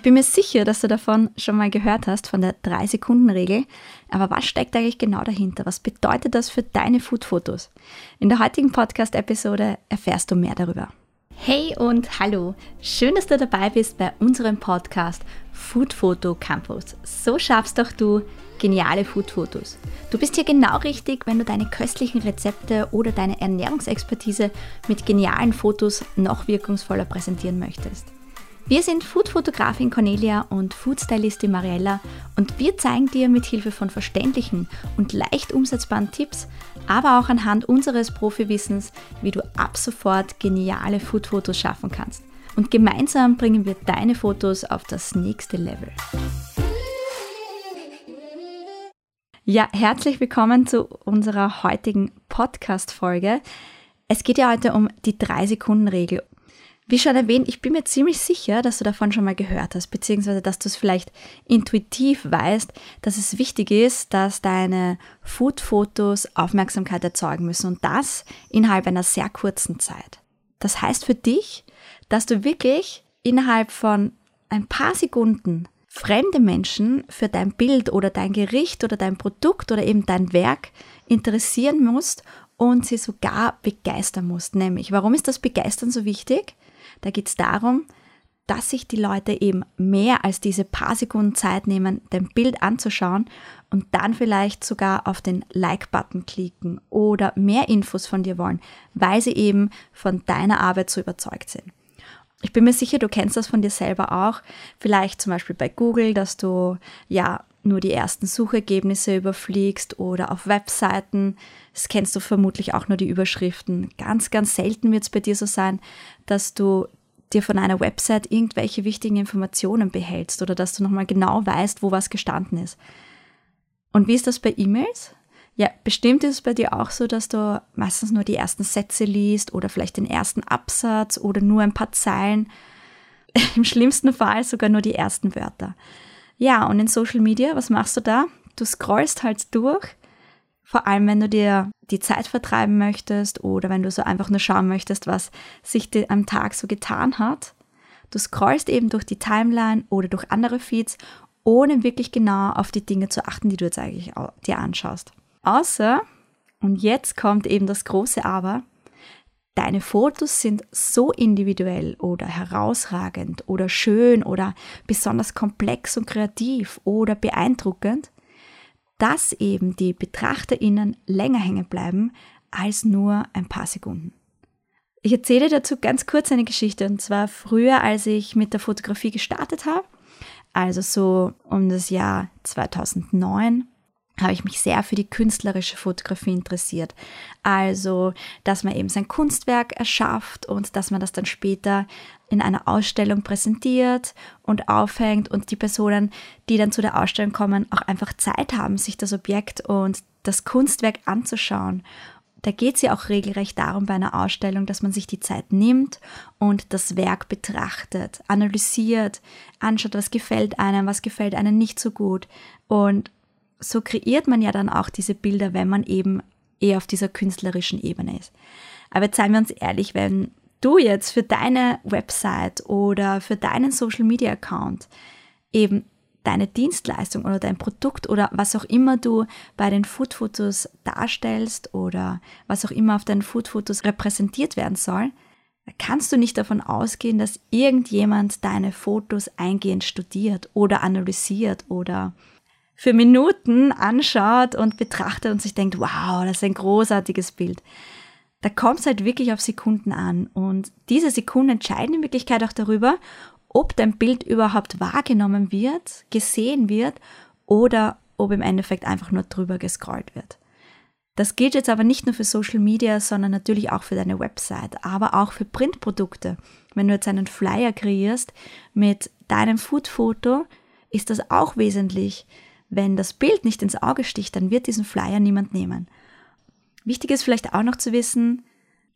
Ich bin mir sicher, dass du davon schon mal gehört hast, von der 3-Sekunden-Regel. Aber was steckt eigentlich genau dahinter? Was bedeutet das für deine Food-Fotos? In der heutigen Podcast-Episode erfährst du mehr darüber. Hey und hallo! Schön, dass du dabei bist bei unserem Podcast Food Photo Campus. So schaffst doch du geniale Food-Fotos. Du bist hier genau richtig, wenn du deine köstlichen Rezepte oder deine Ernährungsexpertise mit genialen Fotos noch wirkungsvoller präsentieren möchtest. Wir sind Food-Fotografin Cornelia und Food-Stylistin Mariella und wir zeigen dir mit Hilfe von verständlichen und leicht umsetzbaren Tipps, aber auch anhand unseres Profiwissens, wie du ab sofort geniale Food-Fotos schaffen kannst. Und gemeinsam bringen wir deine Fotos auf das nächste Level. Ja, herzlich willkommen zu unserer heutigen Podcast-Folge. Es geht ja heute um die 3-Sekunden-Regel wie schon erwähnt, ich bin mir ziemlich sicher, dass du davon schon mal gehört hast, beziehungsweise dass du es vielleicht intuitiv weißt, dass es wichtig ist, dass deine Food-Fotos Aufmerksamkeit erzeugen müssen und das innerhalb einer sehr kurzen Zeit. Das heißt für dich, dass du wirklich innerhalb von ein paar Sekunden fremde Menschen für dein Bild oder dein Gericht oder dein Produkt oder eben dein Werk interessieren musst und sie sogar begeistern musst. Nämlich, warum ist das Begeistern so wichtig? Da geht es darum, dass sich die Leute eben mehr als diese paar Sekunden Zeit nehmen, dein Bild anzuschauen und dann vielleicht sogar auf den Like-Button klicken oder mehr Infos von dir wollen, weil sie eben von deiner Arbeit so überzeugt sind. Ich bin mir sicher, du kennst das von dir selber auch. Vielleicht zum Beispiel bei Google, dass du ja nur die ersten Suchergebnisse überfliegst oder auf Webseiten. Das kennst du vermutlich auch nur die Überschriften. Ganz, ganz selten wird es bei dir so sein, dass du dir von einer Website irgendwelche wichtigen Informationen behältst oder dass du nochmal genau weißt, wo was gestanden ist. Und wie ist das bei E-Mails? Ja, bestimmt ist es bei dir auch so, dass du meistens nur die ersten Sätze liest oder vielleicht den ersten Absatz oder nur ein paar Zeilen. Im schlimmsten Fall sogar nur die ersten Wörter. Ja, und in Social Media, was machst du da? Du scrollst halt durch, vor allem wenn du dir die Zeit vertreiben möchtest oder wenn du so einfach nur schauen möchtest, was sich am Tag so getan hat. Du scrollst eben durch die Timeline oder durch andere Feeds, ohne wirklich genau auf die Dinge zu achten, die du jetzt eigentlich dir anschaust. Außer, und jetzt kommt eben das große Aber, deine Fotos sind so individuell oder herausragend oder schön oder besonders komplex und kreativ oder beeindruckend, dass eben die BetrachterInnen länger hängen bleiben als nur ein paar Sekunden. Ich erzähle dazu ganz kurz eine Geschichte und zwar früher, als ich mit der Fotografie gestartet habe, also so um das Jahr 2009, habe ich mich sehr für die künstlerische Fotografie interessiert. Also, dass man eben sein Kunstwerk erschafft und dass man das dann später in einer Ausstellung präsentiert und aufhängt und die Personen, die dann zu der Ausstellung kommen, auch einfach Zeit haben, sich das Objekt und das Kunstwerk anzuschauen. Da geht es ja auch regelrecht darum bei einer Ausstellung, dass man sich die Zeit nimmt und das Werk betrachtet, analysiert, anschaut, was gefällt einem, was gefällt einem nicht so gut und so kreiert man ja dann auch diese Bilder, wenn man eben eher auf dieser künstlerischen Ebene ist. Aber jetzt seien wir uns ehrlich, wenn du jetzt für deine Website oder für deinen Social Media Account eben deine Dienstleistung oder dein Produkt oder was auch immer du bei den Food-Fotos darstellst oder was auch immer auf deinen Food-Fotos repräsentiert werden soll, kannst du nicht davon ausgehen, dass irgendjemand deine Fotos eingehend studiert oder analysiert oder für Minuten anschaut und betrachtet und sich denkt, wow, das ist ein großartiges Bild. Da kommt es halt wirklich auf Sekunden an. Und diese Sekunden entscheiden in Wirklichkeit auch darüber, ob dein Bild überhaupt wahrgenommen wird, gesehen wird oder ob im Endeffekt einfach nur drüber gescrollt wird. Das gilt jetzt aber nicht nur für Social Media, sondern natürlich auch für deine Website, aber auch für Printprodukte. Wenn du jetzt einen Flyer kreierst mit deinem Foodfoto, ist das auch wesentlich, wenn das Bild nicht ins Auge sticht, dann wird diesen Flyer niemand nehmen. Wichtig ist vielleicht auch noch zu wissen,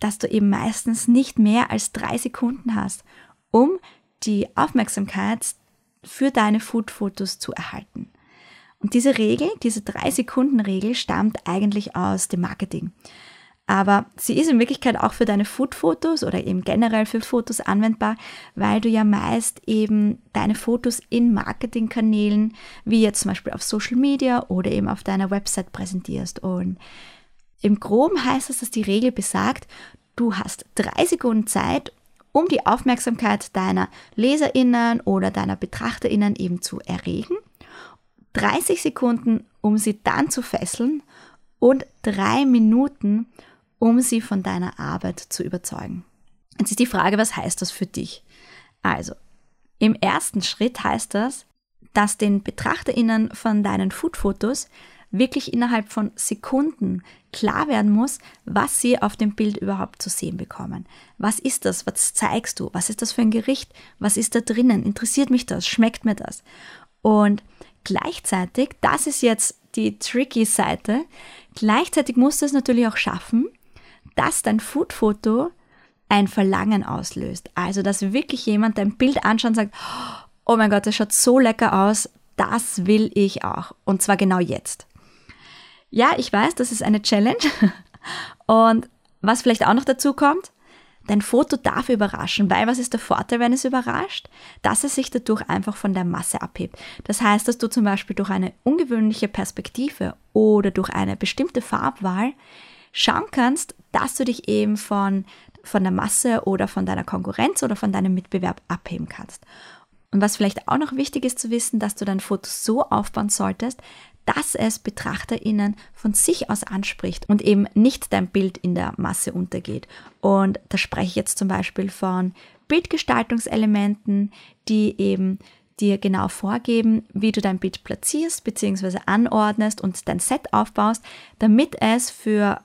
dass du eben meistens nicht mehr als drei Sekunden hast, um die Aufmerksamkeit für deine Food-Fotos zu erhalten. Und diese Regel, diese drei Sekunden Regel stammt eigentlich aus dem Marketing. Aber sie ist in Wirklichkeit auch für deine Food-Fotos oder eben generell für Fotos anwendbar, weil du ja meist eben deine Fotos in Marketingkanälen, wie jetzt zum Beispiel auf Social Media oder eben auf deiner Website präsentierst. Und im Groben heißt es, dass die Regel besagt, du hast drei Sekunden Zeit, um die Aufmerksamkeit deiner LeserInnen oder deiner BetrachterInnen eben zu erregen, 30 Sekunden, um sie dann zu fesseln und drei Minuten, um sie von deiner Arbeit zu überzeugen. Jetzt ist die Frage, was heißt das für dich? Also, im ersten Schritt heißt das, dass den BetrachterInnen von deinen Foodfotos wirklich innerhalb von Sekunden klar werden muss, was sie auf dem Bild überhaupt zu sehen bekommen. Was ist das? Was zeigst du? Was ist das für ein Gericht? Was ist da drinnen? Interessiert mich das? Schmeckt mir das? Und gleichzeitig, das ist jetzt die tricky Seite, gleichzeitig musst du es natürlich auch schaffen, dass dein Foodfoto ein Verlangen auslöst. Also, dass wirklich jemand dein Bild anschaut und sagt, oh mein Gott, das schaut so lecker aus, das will ich auch. Und zwar genau jetzt. Ja, ich weiß, das ist eine Challenge. Und was vielleicht auch noch dazu kommt, dein Foto darf überraschen, weil was ist der Vorteil, wenn es überrascht? Dass es sich dadurch einfach von der Masse abhebt. Das heißt, dass du zum Beispiel durch eine ungewöhnliche Perspektive oder durch eine bestimmte Farbwahl schauen kannst, dass du dich eben von, von der Masse oder von deiner Konkurrenz oder von deinem Mitbewerb abheben kannst. Und was vielleicht auch noch wichtig ist zu wissen, dass du dein Foto so aufbauen solltest, dass es BetrachterInnen von sich aus anspricht und eben nicht dein Bild in der Masse untergeht. Und da spreche ich jetzt zum Beispiel von Bildgestaltungselementen, die eben dir genau vorgeben, wie du dein Bild platzierst bzw. anordnest und dein Set aufbaust, damit es für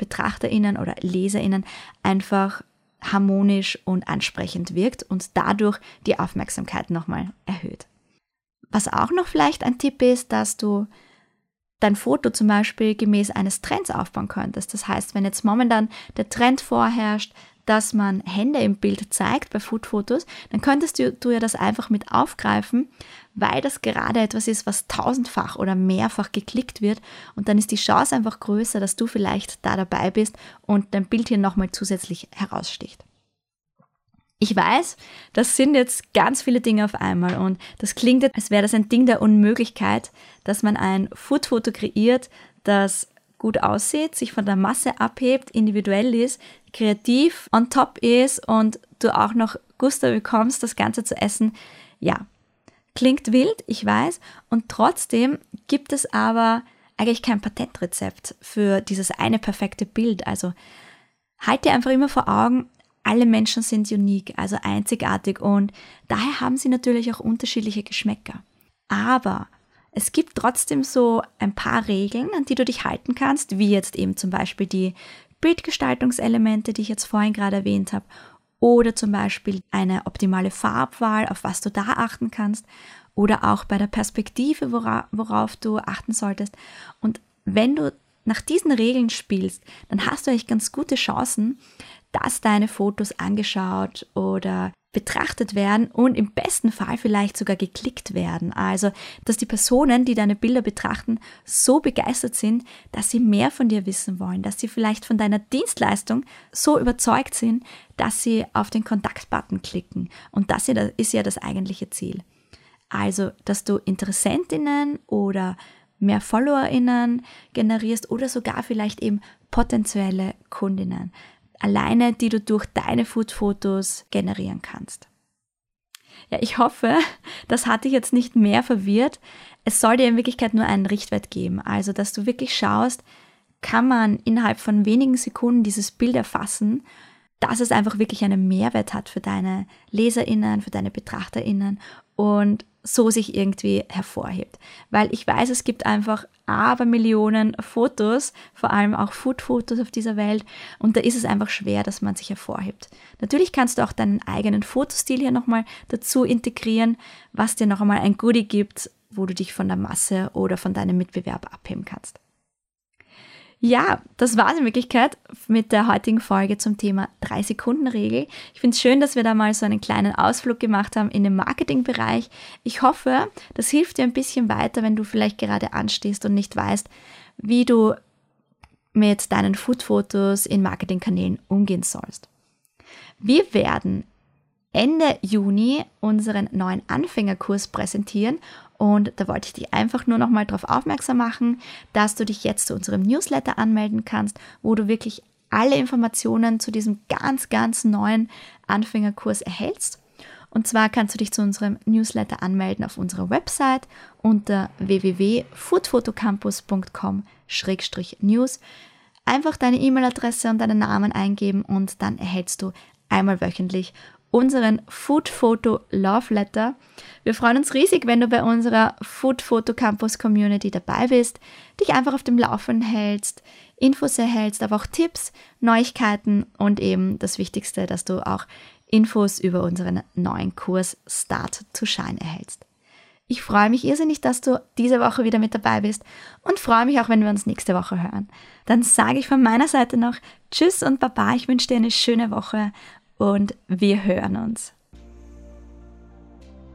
BetrachterInnen oder LeserInnen einfach harmonisch und ansprechend wirkt und dadurch die Aufmerksamkeit nochmal erhöht. Was auch noch vielleicht ein Tipp ist, dass du dein Foto zum Beispiel gemäß eines Trends aufbauen könntest. Das heißt, wenn jetzt momentan der Trend vorherrscht, dass man Hände im Bild zeigt bei Foodfotos, dann könntest du, du ja das einfach mit aufgreifen, weil das gerade etwas ist, was tausendfach oder mehrfach geklickt wird und dann ist die Chance einfach größer, dass du vielleicht da dabei bist und dein Bild hier nochmal zusätzlich heraussticht. Ich weiß, das sind jetzt ganz viele Dinge auf einmal und das klingt, als wäre das ein Ding der Unmöglichkeit, dass man ein Foodfoto kreiert, das gut aussieht, sich von der Masse abhebt, individuell ist, kreativ on top ist und du auch noch Gusto bekommst, das Ganze zu essen. Ja, klingt wild, ich weiß. Und trotzdem gibt es aber eigentlich kein Patentrezept für dieses eine perfekte Bild. Also halt dir einfach immer vor Augen, alle Menschen sind unique, also einzigartig und daher haben sie natürlich auch unterschiedliche Geschmäcker. Aber es gibt trotzdem so ein paar Regeln, an die du dich halten kannst, wie jetzt eben zum Beispiel die Bildgestaltungselemente, die ich jetzt vorhin gerade erwähnt habe, oder zum Beispiel eine optimale Farbwahl, auf was du da achten kannst, oder auch bei der Perspektive, worauf, worauf du achten solltest. Und wenn du nach diesen Regeln spielst, dann hast du eigentlich ganz gute Chancen, dass deine Fotos angeschaut oder betrachtet werden und im besten Fall vielleicht sogar geklickt werden. Also, dass die Personen, die deine Bilder betrachten, so begeistert sind, dass sie mehr von dir wissen wollen, dass sie vielleicht von deiner Dienstleistung so überzeugt sind, dass sie auf den Kontaktbutton klicken. Und das ist ja das eigentliche Ziel. Also, dass du Interessentinnen oder mehr FollowerInnen generierst oder sogar vielleicht eben potenzielle Kundinnen alleine, die du durch deine Food-Fotos generieren kannst. Ja, ich hoffe, das hat dich jetzt nicht mehr verwirrt. Es soll dir in Wirklichkeit nur einen Richtwert geben. Also, dass du wirklich schaust, kann man innerhalb von wenigen Sekunden dieses Bild erfassen, dass es einfach wirklich einen Mehrwert hat für deine LeserInnen, für deine BetrachterInnen und so sich irgendwie hervorhebt. Weil ich weiß, es gibt einfach aber Millionen Fotos, vor allem auch Food-Fotos auf dieser Welt und da ist es einfach schwer, dass man sich hervorhebt. Natürlich kannst du auch deinen eigenen Fotostil hier nochmal dazu integrieren, was dir noch einmal ein Goodie gibt, wo du dich von der Masse oder von deinem Mitbewerb abheben kannst. Ja, das war es in Wirklichkeit mit der heutigen Folge zum Thema 3-Sekunden-Regel. Ich finde es schön, dass wir da mal so einen kleinen Ausflug gemacht haben in den Marketingbereich. Ich hoffe, das hilft dir ein bisschen weiter, wenn du vielleicht gerade anstehst und nicht weißt, wie du mit deinen Food-Fotos in Marketingkanälen umgehen sollst. Wir werden Ende Juni unseren neuen Anfängerkurs präsentieren und da wollte ich dich einfach nur noch mal darauf aufmerksam machen, dass du dich jetzt zu unserem Newsletter anmelden kannst, wo du wirklich alle Informationen zu diesem ganz, ganz neuen Anfängerkurs erhältst. Und zwar kannst du dich zu unserem Newsletter anmelden auf unserer Website unter www.foodfotocampus.com-news. Einfach deine E-Mail-Adresse und deinen Namen eingeben und dann erhältst du einmal wöchentlich unseren Food Photo Love Letter. Wir freuen uns riesig, wenn du bei unserer Food Photo Campus Community dabei bist, dich einfach auf dem Laufenden hältst, Infos erhältst, aber auch Tipps, Neuigkeiten und eben das Wichtigste, dass du auch Infos über unseren neuen Kurs Start to Shine erhältst. Ich freue mich irrsinnig, dass du diese Woche wieder mit dabei bist und freue mich auch, wenn wir uns nächste Woche hören. Dann sage ich von meiner Seite noch Tschüss und Baba. Ich wünsche dir eine schöne Woche und wir hören uns.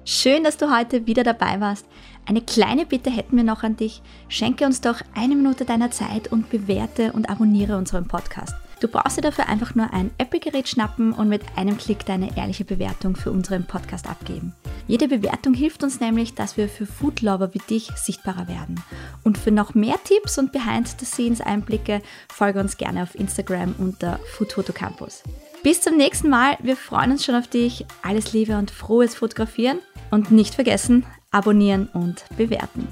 Schön, dass du heute wieder dabei warst. Eine kleine Bitte hätten wir noch an dich. Schenke uns doch eine Minute deiner Zeit und bewerte und abonniere unseren Podcast. Du brauchst dir dafür einfach nur ein Apple-Gerät schnappen und mit einem Klick deine ehrliche Bewertung für unseren Podcast abgeben. Jede Bewertung hilft uns nämlich, dass wir für Foodlover wie dich sichtbarer werden. Und für noch mehr Tipps und Behind-the-Scenes-Einblicke folge uns gerne auf Instagram unter Food Campus. Bis zum nächsten Mal. Wir freuen uns schon auf dich. Alles Liebe und frohes Fotografieren. Und nicht vergessen, abonnieren und bewerten.